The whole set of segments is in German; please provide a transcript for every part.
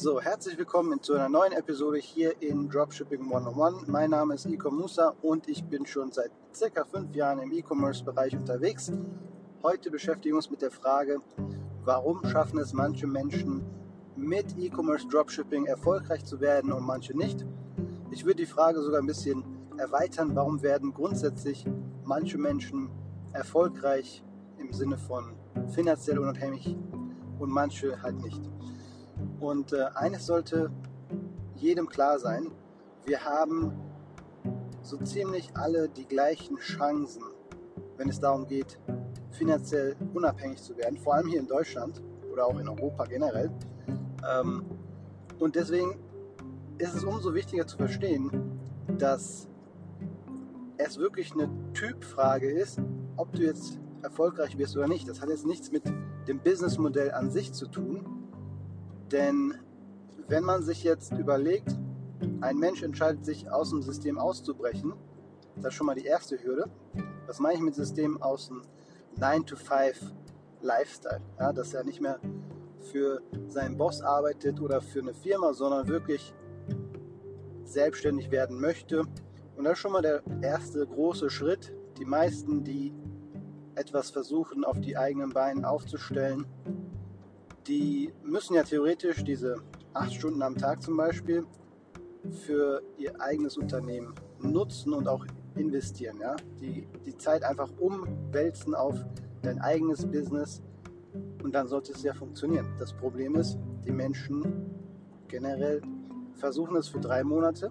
So, herzlich willkommen zu einer neuen Episode hier in Dropshipping 101. Mein Name ist Iko Musa und ich bin schon seit circa fünf Jahren im E-Commerce-Bereich unterwegs. Heute beschäftigen wir uns mit der Frage, warum schaffen es manche Menschen mit E-Commerce Dropshipping erfolgreich zu werden und manche nicht. Ich würde die Frage sogar ein bisschen erweitern, warum werden grundsätzlich manche Menschen erfolgreich im Sinne von finanziell unabhängig und manche halt nicht. Und äh, eines sollte jedem klar sein, wir haben so ziemlich alle die gleichen Chancen, wenn es darum geht, finanziell unabhängig zu werden, vor allem hier in Deutschland oder auch in Europa generell. Ähm, und deswegen ist es umso wichtiger zu verstehen, dass es wirklich eine Typfrage ist, ob du jetzt erfolgreich wirst oder nicht. Das hat jetzt nichts mit dem Businessmodell an sich zu tun, denn wenn man sich jetzt überlegt, ein Mensch entscheidet sich aus dem System auszubrechen, das ist schon mal die erste Hürde. Was meine ich mit System aus dem 9-to-5 Lifestyle? Ja, dass er nicht mehr für seinen Boss arbeitet oder für eine Firma, sondern wirklich selbstständig werden möchte. Und das ist schon mal der erste große Schritt. Die meisten, die etwas versuchen, auf die eigenen Beine aufzustellen, die müssen ja theoretisch diese acht Stunden am Tag zum Beispiel für ihr eigenes Unternehmen nutzen und auch investieren. Ja? Die, die Zeit einfach umwälzen auf dein eigenes Business und dann sollte es ja funktionieren. Das Problem ist, die Menschen generell versuchen es für drei Monate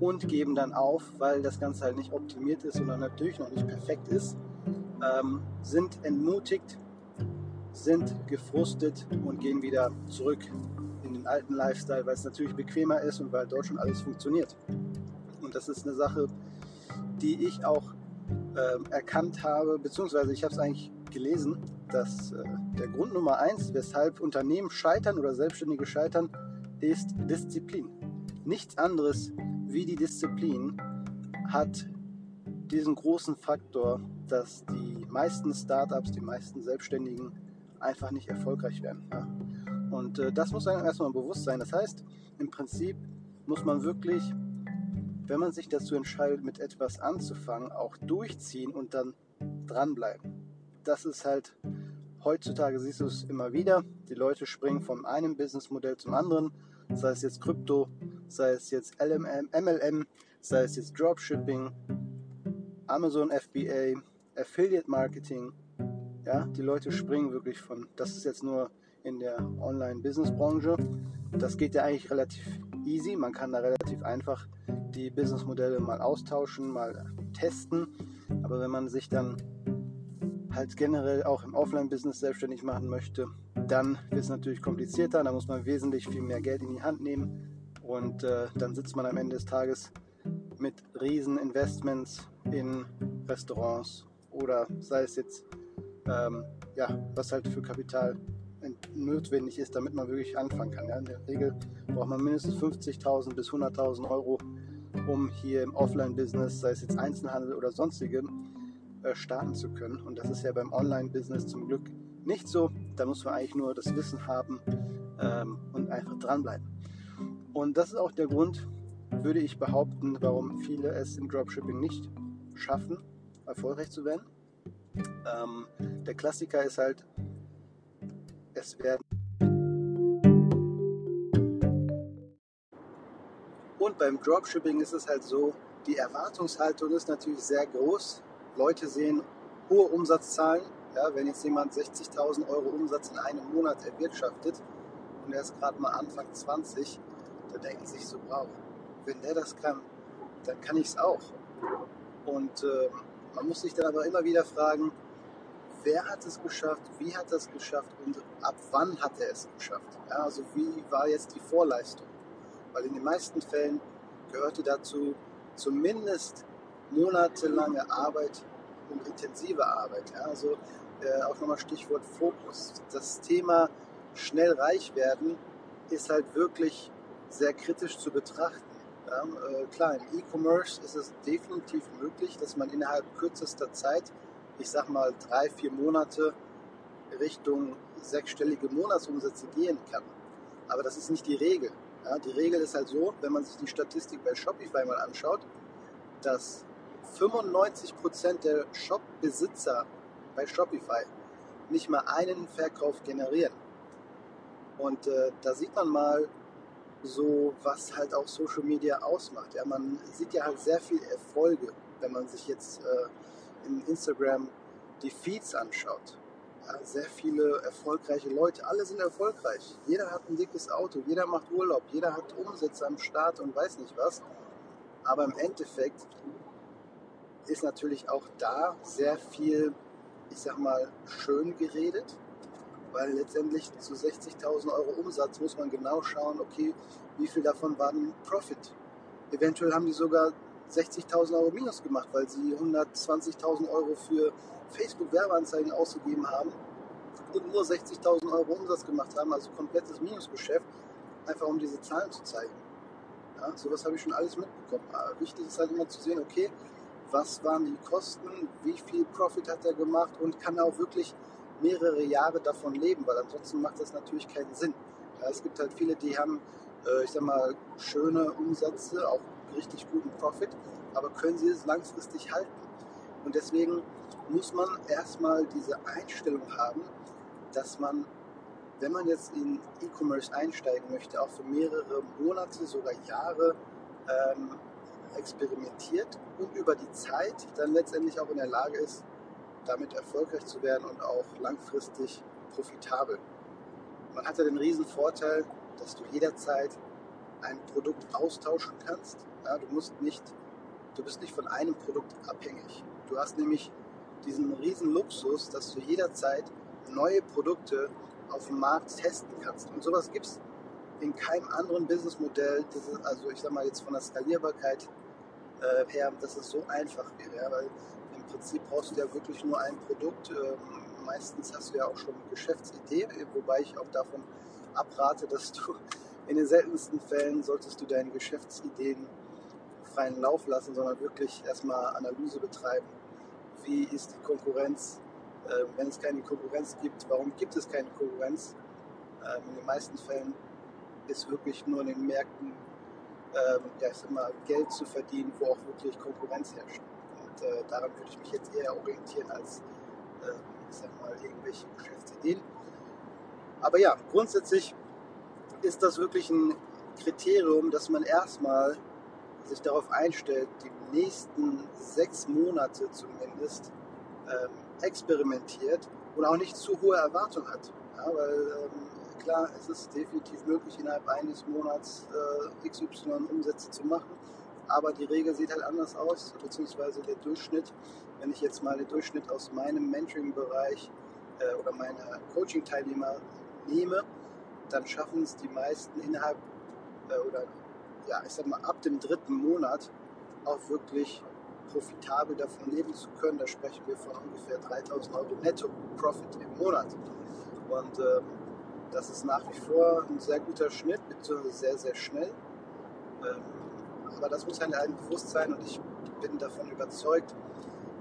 und geben dann auf, weil das Ganze halt nicht optimiert ist oder natürlich noch nicht perfekt ist, ähm, sind entmutigt sind gefrustet und gehen wieder zurück in den alten Lifestyle, weil es natürlich bequemer ist und weil dort schon alles funktioniert. Und das ist eine Sache, die ich auch äh, erkannt habe, beziehungsweise ich habe es eigentlich gelesen, dass äh, der Grund Nummer eins, weshalb Unternehmen scheitern oder Selbstständige scheitern, ist Disziplin. Nichts anderes wie die Disziplin hat diesen großen Faktor, dass die meisten Startups, die meisten Selbstständigen einfach nicht erfolgreich werden. Ja. Und äh, das muss einem erstmal bewusst sein. Das heißt, im Prinzip muss man wirklich, wenn man sich dazu entscheidet, mit etwas anzufangen, auch durchziehen und dann dranbleiben. Das ist halt, heutzutage siehst du es immer wieder, die Leute springen von einem Businessmodell zum anderen, sei es jetzt Krypto, sei es jetzt LMM, MLM, sei es jetzt Dropshipping, Amazon FBA, Affiliate Marketing, ja, die Leute springen wirklich von, das ist jetzt nur in der Online-Business-Branche. Das geht ja eigentlich relativ easy. Man kann da relativ einfach die Businessmodelle mal austauschen, mal testen. Aber wenn man sich dann halt generell auch im Offline-Business selbstständig machen möchte, dann wird es natürlich komplizierter. Da muss man wesentlich viel mehr Geld in die Hand nehmen und äh, dann sitzt man am Ende des Tages mit riesen Investments in Restaurants oder sei es jetzt ähm, ja, was halt für Kapital notwendig ist, damit man wirklich anfangen kann. Ja. In der Regel braucht man mindestens 50.000 bis 100.000 Euro, um hier im Offline-Business, sei es jetzt Einzelhandel oder sonstige, äh, starten zu können. Und das ist ja beim Online-Business zum Glück nicht so. Da muss man eigentlich nur das Wissen haben ähm, und einfach dranbleiben. Und das ist auch der Grund, würde ich behaupten, warum viele es im Dropshipping nicht schaffen, erfolgreich zu werden. Ähm, der Klassiker ist halt, es werden. Und beim Dropshipping ist es halt so, die Erwartungshaltung ist natürlich sehr groß. Leute sehen hohe Umsatzzahlen. Ja, wenn jetzt jemand 60.000 Euro Umsatz in einem Monat erwirtschaftet und er ist gerade mal Anfang 20, da denken sich so, wow, wenn der das kann, dann kann ich es auch. Und äh, man muss sich dann aber immer wieder fragen, wer hat es geschafft, wie hat er es geschafft und ab wann hat er es geschafft. Ja, also wie war jetzt die Vorleistung? Weil in den meisten Fällen gehörte dazu zumindest monatelange Arbeit und intensive Arbeit. Ja, also äh, auch nochmal Stichwort Fokus. Das Thema schnell reich werden ist halt wirklich sehr kritisch zu betrachten. Ja, äh, klar, im E-Commerce ist es definitiv möglich, dass man innerhalb kürzester Zeit ich sag mal, drei, vier Monate Richtung sechsstellige Monatsumsätze gehen kann. Aber das ist nicht die Regel. Ja, die Regel ist halt so, wenn man sich die Statistik bei Shopify mal anschaut, dass 95% der Shop-Besitzer bei Shopify nicht mal einen Verkauf generieren. Und äh, da sieht man mal so, was halt auch Social Media ausmacht. Ja, man sieht ja halt sehr viele Erfolge, wenn man sich jetzt äh, in Instagram die Feeds anschaut. Ja, sehr viele erfolgreiche Leute, alle sind erfolgreich. Jeder hat ein dickes Auto, jeder macht Urlaub, jeder hat Umsätze am Start und weiß nicht was. Aber im Endeffekt ist natürlich auch da sehr viel, ich sag mal, schön geredet, weil letztendlich zu 60.000 Euro Umsatz muss man genau schauen, okay, wie viel davon war ein Profit. Eventuell haben die sogar 60.000 Euro minus gemacht, weil sie 120.000 Euro für Facebook-Werbeanzeigen ausgegeben haben und nur 60.000 Euro Umsatz gemacht haben, also komplettes Minusgeschäft, einfach um diese Zahlen zu zeigen. Ja, sowas habe ich schon alles mitbekommen. Aber wichtig ist halt immer zu sehen, okay, was waren die Kosten, wie viel Profit hat er gemacht und kann er auch wirklich mehrere Jahre davon leben, weil ansonsten macht das natürlich keinen Sinn. Ja, es gibt halt viele, die haben, äh, ich sag mal, schöne Umsätze, auch richtig guten Profit, aber können sie es langfristig halten? Und deswegen muss man erstmal diese Einstellung haben, dass man, wenn man jetzt in E-Commerce einsteigen möchte, auch für mehrere Monate, sogar Jahre ähm, experimentiert und über die Zeit dann letztendlich auch in der Lage ist, damit erfolgreich zu werden und auch langfristig profitabel. Man hat ja den riesen Vorteil, dass du jederzeit ein Produkt austauschen kannst. Ja, du musst nicht, du bist nicht von einem Produkt abhängig. Du hast nämlich diesen riesen Luxus, dass du jederzeit neue Produkte auf dem Markt testen kannst. Und sowas gibt es in keinem anderen Businessmodell, also ich sag mal jetzt von der Skalierbarkeit äh, her, dass es so einfach wäre. Ja? Weil im Prinzip brauchst du ja wirklich nur ein Produkt. Ähm, meistens hast du ja auch schon eine Geschäftsidee, wobei ich auch davon abrate, dass du in den seltensten Fällen solltest du deine Geschäftsideen freien Lauf lassen, sondern wirklich erstmal Analyse betreiben. Wie ist die Konkurrenz? Ähm, wenn es keine Konkurrenz gibt, warum gibt es keine Konkurrenz? Ähm, in den meisten Fällen ist wirklich nur in den Märkten ja, ich sag mal, Geld zu verdienen, wo auch wirklich Konkurrenz herrscht. Und äh, daran würde ich mich jetzt eher orientieren als, äh, ich sag mal, irgendwelche Geschäftsideen. Aber ja, grundsätzlich ist das wirklich ein Kriterium, dass man erstmal sich darauf einstellt, die nächsten sechs Monate zumindest ähm, experimentiert und auch nicht zu hohe Erwartungen hat. Ja, weil ähm, klar, es ist definitiv möglich, innerhalb eines Monats äh, XY Umsätze zu machen. Aber die Regel sieht halt anders aus, beziehungsweise der Durchschnitt. Wenn ich jetzt mal den Durchschnitt aus meinem Mentoring-Bereich äh, oder meiner Coaching-Teilnehmer nehme, dann schaffen es die meisten innerhalb äh, oder ja, ich sag mal ab dem dritten Monat auch wirklich profitabel davon leben zu können. Da sprechen wir von ungefähr 3000 Euro Netto-Profit im Monat. Und ähm, das ist nach wie vor ein sehr guter Schnitt, beziehungsweise sehr, sehr schnell. Ähm, aber das muss halt einem bewusst sein und ich bin davon überzeugt,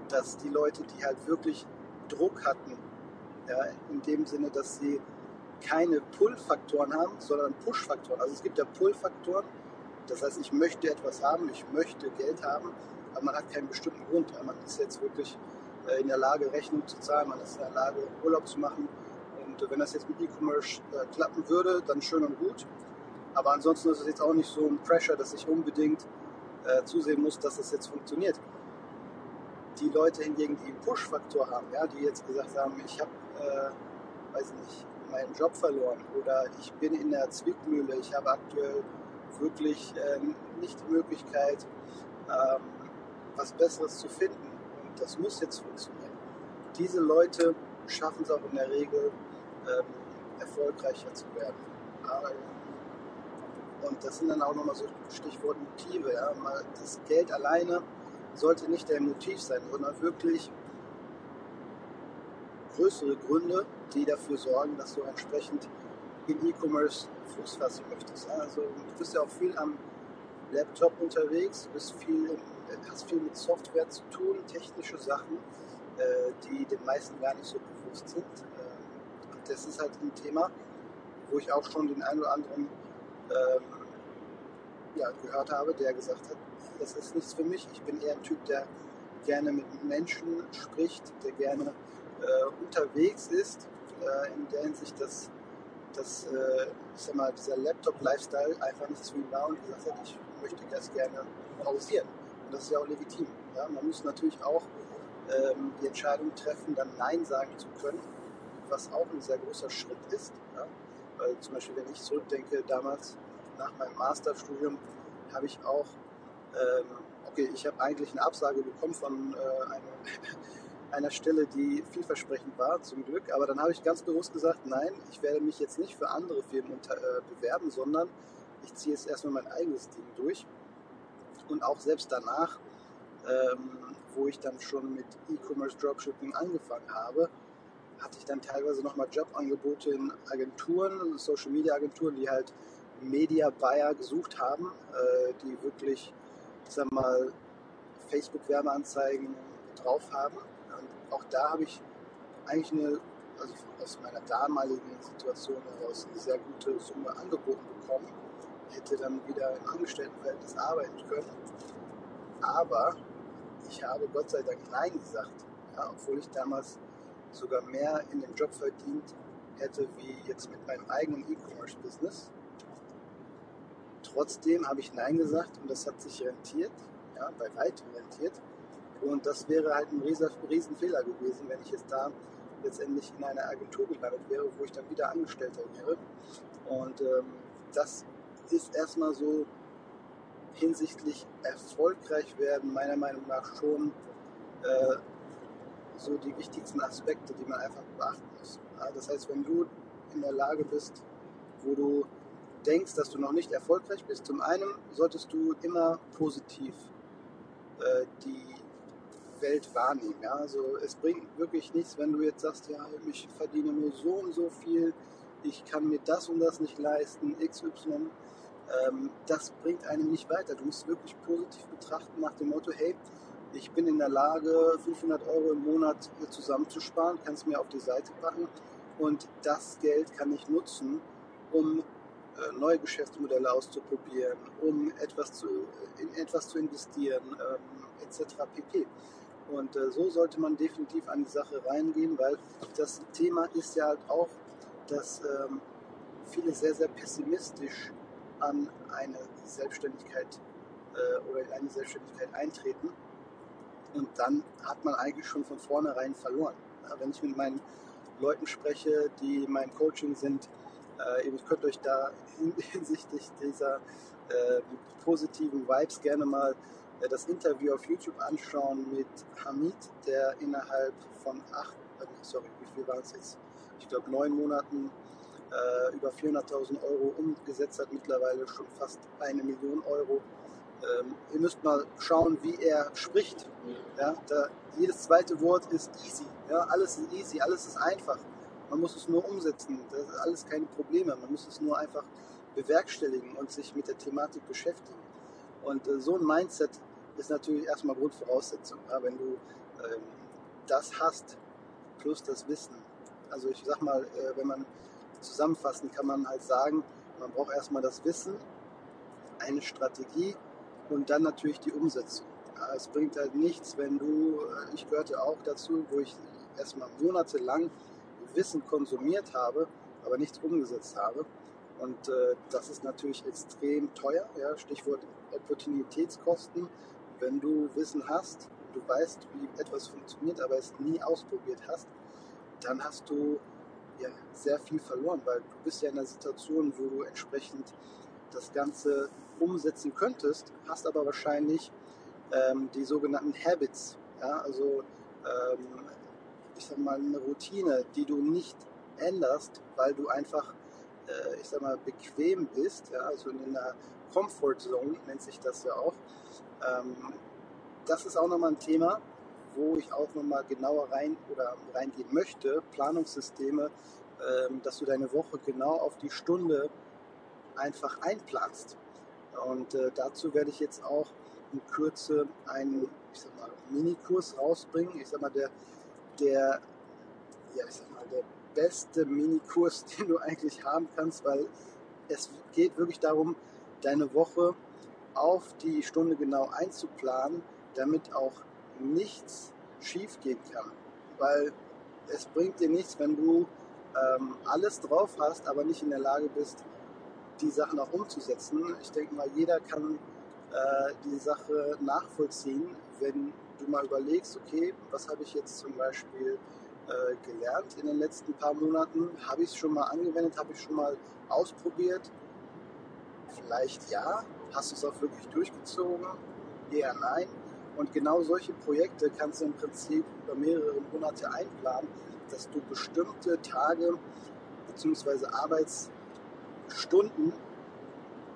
dass die Leute, die halt wirklich Druck hatten, ja, in dem Sinne, dass sie keine Pull-Faktoren haben, sondern Push-Faktoren. Also es gibt ja Pull-Faktoren, das heißt, ich möchte etwas haben, ich möchte Geld haben, aber man hat keinen bestimmten Grund. Man ist jetzt wirklich äh, in der Lage, Rechnung zu zahlen, man ist in der Lage, Urlaub zu machen, und wenn das jetzt mit E-Commerce äh, klappen würde, dann schön und gut. Aber ansonsten ist es jetzt auch nicht so ein Pressure, dass ich unbedingt äh, zusehen muss, dass das jetzt funktioniert. Die Leute hingegen, die einen Push-Faktor haben, ja, die jetzt gesagt haben, ich habe, äh, weiß nicht, meinen Job verloren oder ich bin in der Zwickmühle, ich habe aktuell wirklich äh, nicht die Möglichkeit, ähm, was Besseres zu finden und das muss jetzt funktionieren. Diese Leute schaffen es auch in der Regel, ähm, erfolgreicher zu werden. Ja, und das sind dann auch nochmal so Stichwort Motive. Ja. Das Geld alleine sollte nicht der Motiv sein, sondern wirklich größere Gründe, die dafür sorgen, dass du entsprechend in E-Commerce Fuß fassen möchtest. Also du bist ja auch viel am Laptop unterwegs, bist viel, hast viel mit Software zu tun, technische Sachen, äh, die den meisten gar nicht so bewusst sind das ist halt ein Thema, wo ich auch schon den einen oder anderen ähm, ja, gehört habe, der gesagt hat, das ist nichts für mich. Ich bin eher ein Typ, der gerne mit Menschen spricht, der gerne äh, unterwegs ist, äh, in der Hinsicht, dass, dass äh, ich sag mal, dieser Laptop-Lifestyle einfach nichts für ihn war und gesagt hat, ich möchte das gerne pausieren. Und das ist ja auch legitim. Ja? Man muss natürlich auch ähm, die Entscheidung treffen, dann Nein sagen zu können, was auch ein sehr großer Schritt ist. Ja? Weil zum Beispiel, wenn ich zurückdenke, damals nach meinem Masterstudium habe ich auch, ähm, okay, ich habe eigentlich eine Absage bekommen von äh, einer, einer Stelle, die vielversprechend war, zum Glück. Aber dann habe ich ganz bewusst gesagt, nein, ich werde mich jetzt nicht für andere Firmen unter, äh, bewerben, sondern ich ziehe jetzt erstmal mein eigenes Ding durch. Und auch selbst danach, ähm, wo ich dann schon mit E-Commerce Dropshipping angefangen habe, hatte ich dann teilweise nochmal Jobangebote in Agenturen, Social Media Agenturen, die halt Media Buyer gesucht haben, äh, die wirklich, ich sag mal, Facebook Werbeanzeigen drauf haben. Und auch da habe ich eigentlich eine, also aus meiner damaligen Situation heraus eine sehr gute Summe angeboten bekommen. Hätte dann wieder im Angestelltenverhältnis arbeiten können. Aber ich habe Gott sei Dank Nein gesagt, ja, obwohl ich damals sogar mehr in dem Job verdient hätte wie jetzt mit meinem eigenen E-Commerce-Business. Trotzdem habe ich Nein gesagt und das hat sich rentiert, ja, bei weitem rentiert. Und das wäre halt ein riesen, riesen Fehler gewesen, wenn ich jetzt da letztendlich in einer Agentur gelandet wäre, wo ich dann wieder Angestellter wäre. Und ähm, das ist erstmal so hinsichtlich erfolgreich werden, meiner Meinung nach schon äh, so die wichtigsten Aspekte, die man einfach beachten muss. Das heißt, wenn du in der Lage bist, wo du denkst, dass du noch nicht erfolgreich bist, zum einen solltest du immer positiv äh, die Welt wahrnehmen. Ja? Also es bringt wirklich nichts, wenn du jetzt sagst, ja, ich verdiene nur so und so viel, ich kann mir das und das nicht leisten, XY. Ähm, das bringt einem nicht weiter. Du musst wirklich positiv betrachten nach dem Motto, hey, ich bin in der Lage, 500 Euro im Monat zusammenzusparen, kann es mir auf die Seite packen und das Geld kann ich nutzen, um äh, neue Geschäftsmodelle auszuprobieren, um etwas zu, in etwas zu investieren, ähm, etc. pp. Und äh, so sollte man definitiv an die Sache reingehen, weil das Thema ist ja halt auch, dass ähm, viele sehr, sehr pessimistisch an eine Selbstständigkeit äh, oder in eine Selbstständigkeit eintreten. Und dann hat man eigentlich schon von vornherein verloren. Wenn ich mit meinen Leuten spreche, die mein Coaching sind, äh, ihr könnt euch da hinsichtlich dieser äh, positiven Vibes gerne mal äh, das Interview auf YouTube anschauen mit Hamid, der innerhalb von acht, äh, sorry, wie viel waren es jetzt? Ich glaube neun Monaten über 400.000 Euro umgesetzt hat, mittlerweile schon fast eine Million Euro. Ähm, ihr müsst mal schauen, wie er spricht. Ja, da, jedes zweite Wort ist easy. Ja, alles ist easy, alles ist einfach. Man muss es nur umsetzen. Das ist alles keine Probleme. Man muss es nur einfach bewerkstelligen und sich mit der Thematik beschäftigen. Und äh, so ein Mindset ist natürlich erstmal Grundvoraussetzung. Ja, wenn du ähm, das hast, plus das Wissen. Also ich sag mal, äh, wenn man zusammenfassen kann man halt sagen, man braucht erstmal das Wissen, eine Strategie und dann natürlich die Umsetzung. Es bringt halt nichts, wenn du, äh, ich gehörte auch dazu, wo ich erstmal monatelang Wissen konsumiert habe, aber nichts umgesetzt habe. Und äh, das ist natürlich extrem teuer. Ja? Stichwort Opportunitätskosten. Wenn du Wissen hast, du weißt, wie etwas funktioniert, aber es nie ausprobiert hast, dann hast du ja, sehr viel verloren, weil du bist ja in einer Situation, wo du entsprechend das Ganze umsetzen könntest, hast aber wahrscheinlich ähm, die sogenannten Habits, ja, also ähm, ich sag mal eine Routine, die du nicht änderst, weil du einfach, äh, ich sag mal, bequem bist, ja, also in einer Comfort Zone nennt sich das ja auch. Ähm, das ist auch nochmal ein Thema, wo ich auch nochmal genauer rein oder reingehen möchte, Planungssysteme, ähm, dass du deine Woche genau auf die Stunde einfach einplanst. Und äh, dazu werde ich jetzt auch in Kürze einen, ich sag mal, Minikurs rausbringen. Ich sag mal, der, der, ja, ich sag mal, der beste Minikurs, den du eigentlich haben kannst, weil es geht wirklich darum, deine Woche auf die Stunde genau einzuplanen, damit auch nichts schief gehen kann. Weil es bringt dir nichts, wenn du ähm, alles drauf hast, aber nicht in der Lage bist, die Sachen auch umzusetzen. Ich denke mal, jeder kann äh, die Sache nachvollziehen, wenn du mal überlegst, okay, was habe ich jetzt zum Beispiel äh, gelernt in den letzten paar Monaten? Habe ich es schon mal angewendet? Habe ich schon mal ausprobiert? Vielleicht ja. Hast du es auch wirklich durchgezogen? Eher nein. Und genau solche Projekte kannst du im Prinzip über mehrere Monate einplanen, dass du bestimmte Tage bzw. Arbeitsstunden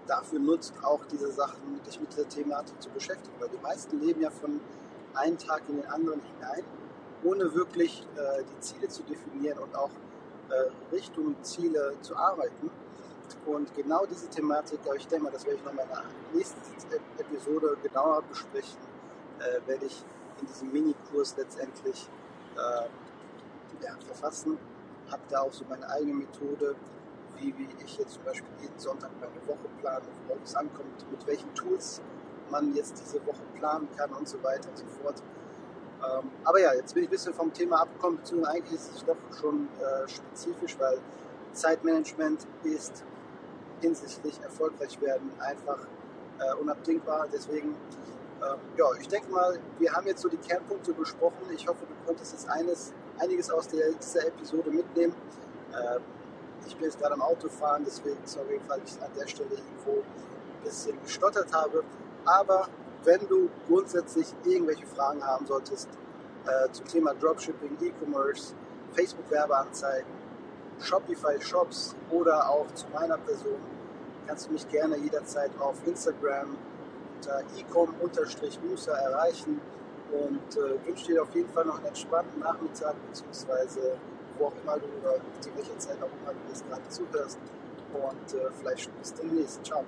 dafür nutzt, auch diese Sachen, dich mit dieser Thematik zu beschäftigen. Weil die meisten leben ja von einem Tag in den anderen hinein, ohne wirklich äh, die Ziele zu definieren und auch äh, Richtung Ziele zu arbeiten. Und genau diese Thematik, ich denke mal, das werde ich noch in meiner nächsten Episode genauer besprechen, äh, werde ich in diesem Minikurs letztendlich äh, ja, verfassen. Habe da auch so meine eigene Methode, wie, wie ich jetzt zum Beispiel jeden Sonntag meine Woche plane, worauf es ankommt, mit welchen Tools man jetzt diese Woche planen kann und so weiter und so fort. Ähm, aber ja, jetzt bin ich ein bisschen vom Thema abgekommen, beziehungsweise eigentlich ist es doch schon äh, spezifisch, weil Zeitmanagement ist hinsichtlich erfolgreich werden einfach äh, unabdingbar. Deswegen, ähm, ja, ich denke mal, wir haben jetzt so die Kernpunkte besprochen. Ich hoffe, du konntest jetzt eines, einiges aus der, dieser Episode mitnehmen. Ähm, ich bin jetzt gerade am Autofahren, deswegen sorry, falls ich an der Stelle irgendwo ein bisschen gestottert habe. Aber wenn du grundsätzlich irgendwelche Fragen haben solltest äh, zum Thema Dropshipping, E-Commerce, Facebook-Werbeanzeigen, Shopify-Shops oder auch zu meiner Person, kannst du mich gerne jederzeit auf Instagram unter ecom-musa erreichen und äh, wünsche dir auf jeden Fall noch einen entspannten Nachmittag beziehungsweise wo auch immer du oder zu welcher Zeit auch immer du das gerade zuhörst. Und äh, vielleicht bis demnächst. Ciao.